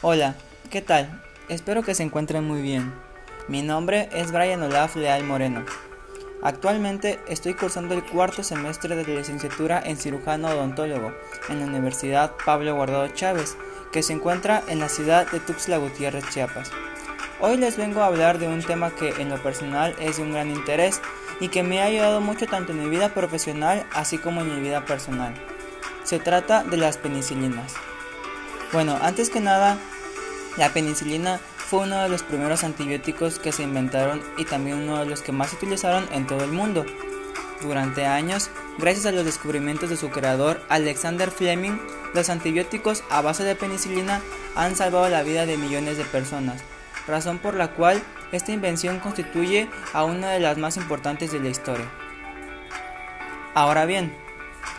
Hola, ¿qué tal? Espero que se encuentren muy bien. Mi nombre es Brian Olaf Leal Moreno. Actualmente estoy cursando el cuarto semestre de licenciatura en cirujano odontólogo en la Universidad Pablo Guardado Chávez, que se encuentra en la ciudad de Tuxtla Gutiérrez, Chiapas. Hoy les vengo a hablar de un tema que en lo personal es de un gran interés y que me ha ayudado mucho tanto en mi vida profesional así como en mi vida personal. Se trata de las penicilinas. Bueno, antes que nada, la penicilina fue uno de los primeros antibióticos que se inventaron y también uno de los que más se utilizaron en todo el mundo. Durante años, gracias a los descubrimientos de su creador Alexander Fleming, los antibióticos a base de penicilina han salvado la vida de millones de personas, razón por la cual esta invención constituye a una de las más importantes de la historia. Ahora bien,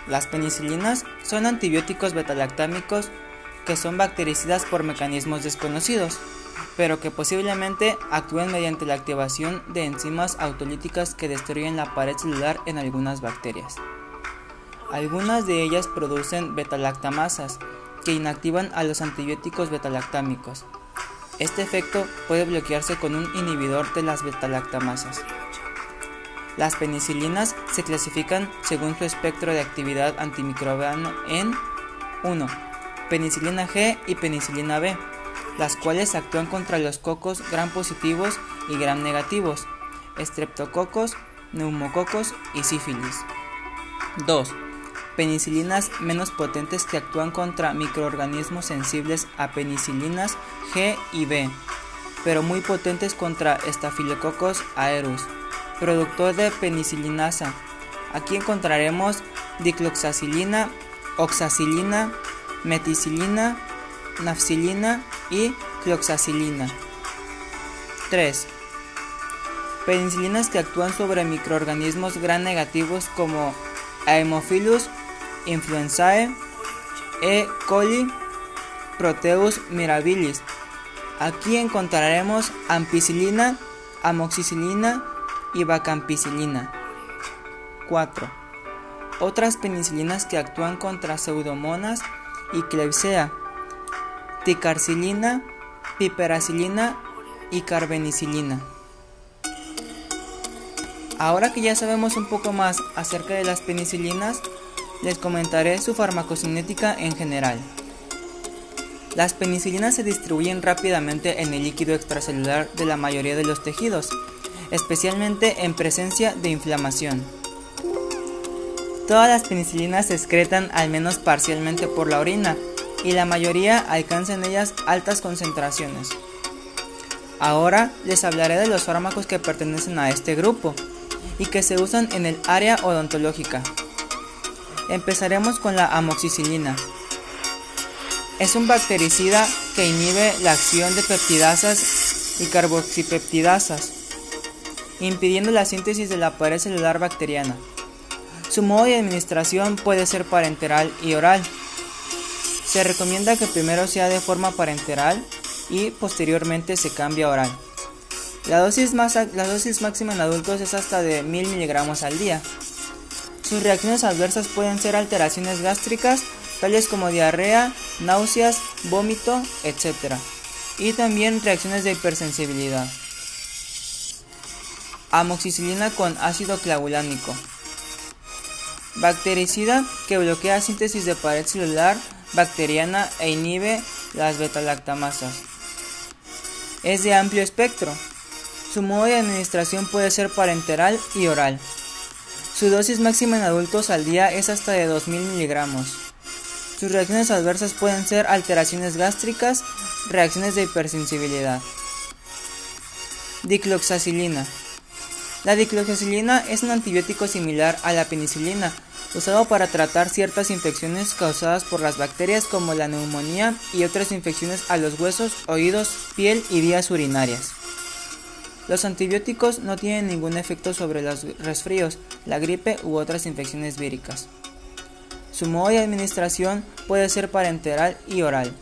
las penicilinas son antibióticos betalactámicos que son bactericidas por mecanismos desconocidos, pero que posiblemente actúen mediante la activación de enzimas autolíticas que destruyen la pared celular en algunas bacterias. Algunas de ellas producen betalactamasas que inactivan a los antibióticos betalactámicos. Este efecto puede bloquearse con un inhibidor de las betalactamasas. Las penicilinas se clasifican según su espectro de actividad antimicrobiana en 1 penicilina G y penicilina B, las cuales actúan contra los cocos gram positivos y gram negativos, estreptococos, neumococos y sífilis. 2. Penicilinas menos potentes que actúan contra microorganismos sensibles a penicilinas G y B, pero muy potentes contra Staphylococcus aureus, productor de penicilinasa. Aquí encontraremos dicloxacilina, oxacilina, meticilina, nafcilina y cloxacilina. 3. Penicilinas que actúan sobre microorganismos gran negativos como Haemophilus influenzae, E. coli, Proteus mirabilis. Aquí encontraremos ampicilina, amoxicilina y vacampicilina. 4 otras penicilinas que actúan contra pseudomonas y Klebsiella, ticarcilina, piperacilina y carbenicilina. Ahora que ya sabemos un poco más acerca de las penicilinas, les comentaré su farmacocinética en general. Las penicilinas se distribuyen rápidamente en el líquido extracelular de la mayoría de los tejidos, especialmente en presencia de inflamación. Todas las penicilinas se excretan al menos parcialmente por la orina y la mayoría alcanza en ellas altas concentraciones. Ahora les hablaré de los fármacos que pertenecen a este grupo y que se usan en el área odontológica. Empezaremos con la amoxicilina. Es un bactericida que inhibe la acción de peptidasas y carboxipeptidasas, impidiendo la síntesis de la pared celular bacteriana. Su modo de administración puede ser parenteral y oral. Se recomienda que primero sea de forma parenteral y posteriormente se cambie a oral. La dosis, la dosis máxima en adultos es hasta de 1000 miligramos al día. Sus reacciones adversas pueden ser alteraciones gástricas, tales como diarrea, náuseas, vómito, etc. Y también reacciones de hipersensibilidad. Amoxicilina con ácido clavulánico. Bactericida que bloquea síntesis de pared celular bacteriana e inhibe las betalactamasas. Es de amplio espectro. Su modo de administración puede ser parenteral y oral. Su dosis máxima en adultos al día es hasta de 2000 miligramos. Sus reacciones adversas pueden ser alteraciones gástricas, reacciones de hipersensibilidad. Dicloxacilina. La dicloxacilina es un antibiótico similar a la penicilina, usado para tratar ciertas infecciones causadas por las bacterias como la neumonía y otras infecciones a los huesos, oídos, piel y vías urinarias. Los antibióticos no tienen ningún efecto sobre los resfríos, la gripe u otras infecciones víricas. Su modo de administración puede ser parenteral y oral.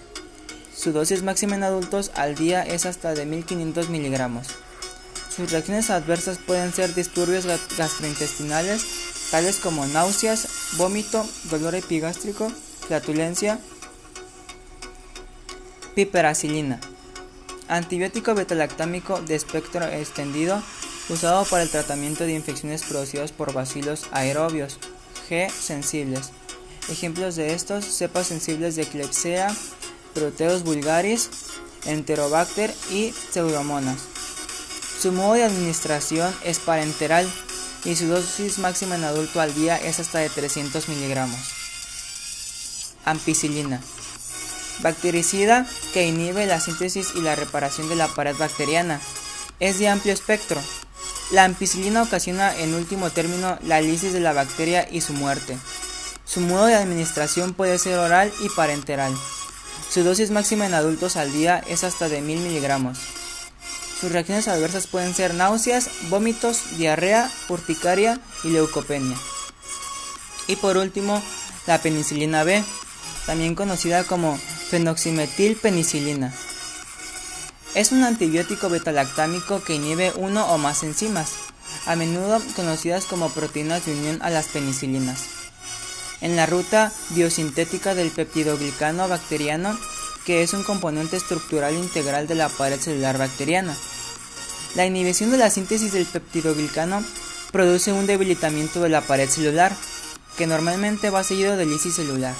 Su dosis máxima en adultos al día es hasta de 1500 miligramos. Sus reacciones adversas pueden ser disturbios gastrointestinales, tales como náuseas, vómito, dolor epigástrico, flatulencia. Piperacilina. Antibiótico betalactámico de espectro extendido usado para el tratamiento de infecciones producidas por bacilos aerobios G sensibles. Ejemplos de estos, cepas sensibles de Klebsiella, Proteus vulgaris, Enterobacter y Pseudomonas. Su modo de administración es parenteral y su dosis máxima en adulto al día es hasta de 300 miligramos. Ampicilina. Bactericida que inhibe la síntesis y la reparación de la pared bacteriana. Es de amplio espectro. La ampicilina ocasiona en último término la lisis de la bacteria y su muerte. Su modo de administración puede ser oral y parenteral. Su dosis máxima en adultos al día es hasta de 1000 miligramos. Sus reacciones adversas pueden ser náuseas, vómitos, diarrea, urticaria y leucopenia. Y por último, la penicilina B, también conocida como fenoximetilpenicilina. Es un antibiótico betalactámico que inhibe uno o más enzimas, a menudo conocidas como proteínas de unión a las penicilinas. En la ruta biosintética del peptidoglicano bacteriano que es un componente estructural integral de la pared celular bacteriana. La inhibición de la síntesis del peptidoglicano produce un debilitamiento de la pared celular, que normalmente va seguido de lisis celular.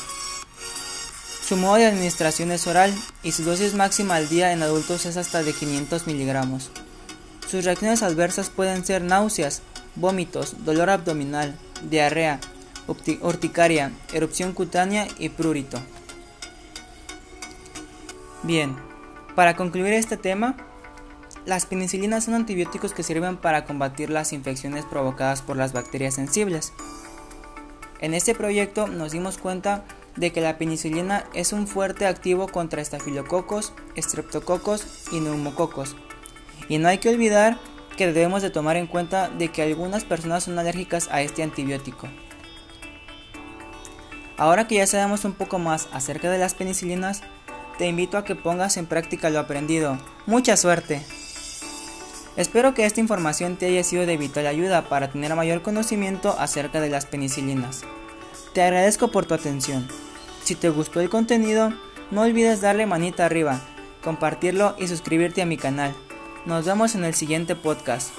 Su modo de administración es oral y su dosis máxima al día en adultos es hasta de 500 miligramos. Sus reacciones adversas pueden ser náuseas, vómitos, dolor abdominal, diarrea, urticaria, erupción cutánea y prurito. Bien, para concluir este tema, las penicilinas son antibióticos que sirven para combatir las infecciones provocadas por las bacterias sensibles. En este proyecto nos dimos cuenta de que la penicilina es un fuerte activo contra estafilococos, estreptococos y neumococos. Y no hay que olvidar que debemos de tomar en cuenta de que algunas personas son alérgicas a este antibiótico. Ahora que ya sabemos un poco más acerca de las penicilinas, te invito a que pongas en práctica lo aprendido. ¡Mucha suerte! Espero que esta información te haya sido de vital ayuda para tener mayor conocimiento acerca de las penicilinas. Te agradezco por tu atención. Si te gustó el contenido, no olvides darle manita arriba, compartirlo y suscribirte a mi canal. Nos vemos en el siguiente podcast.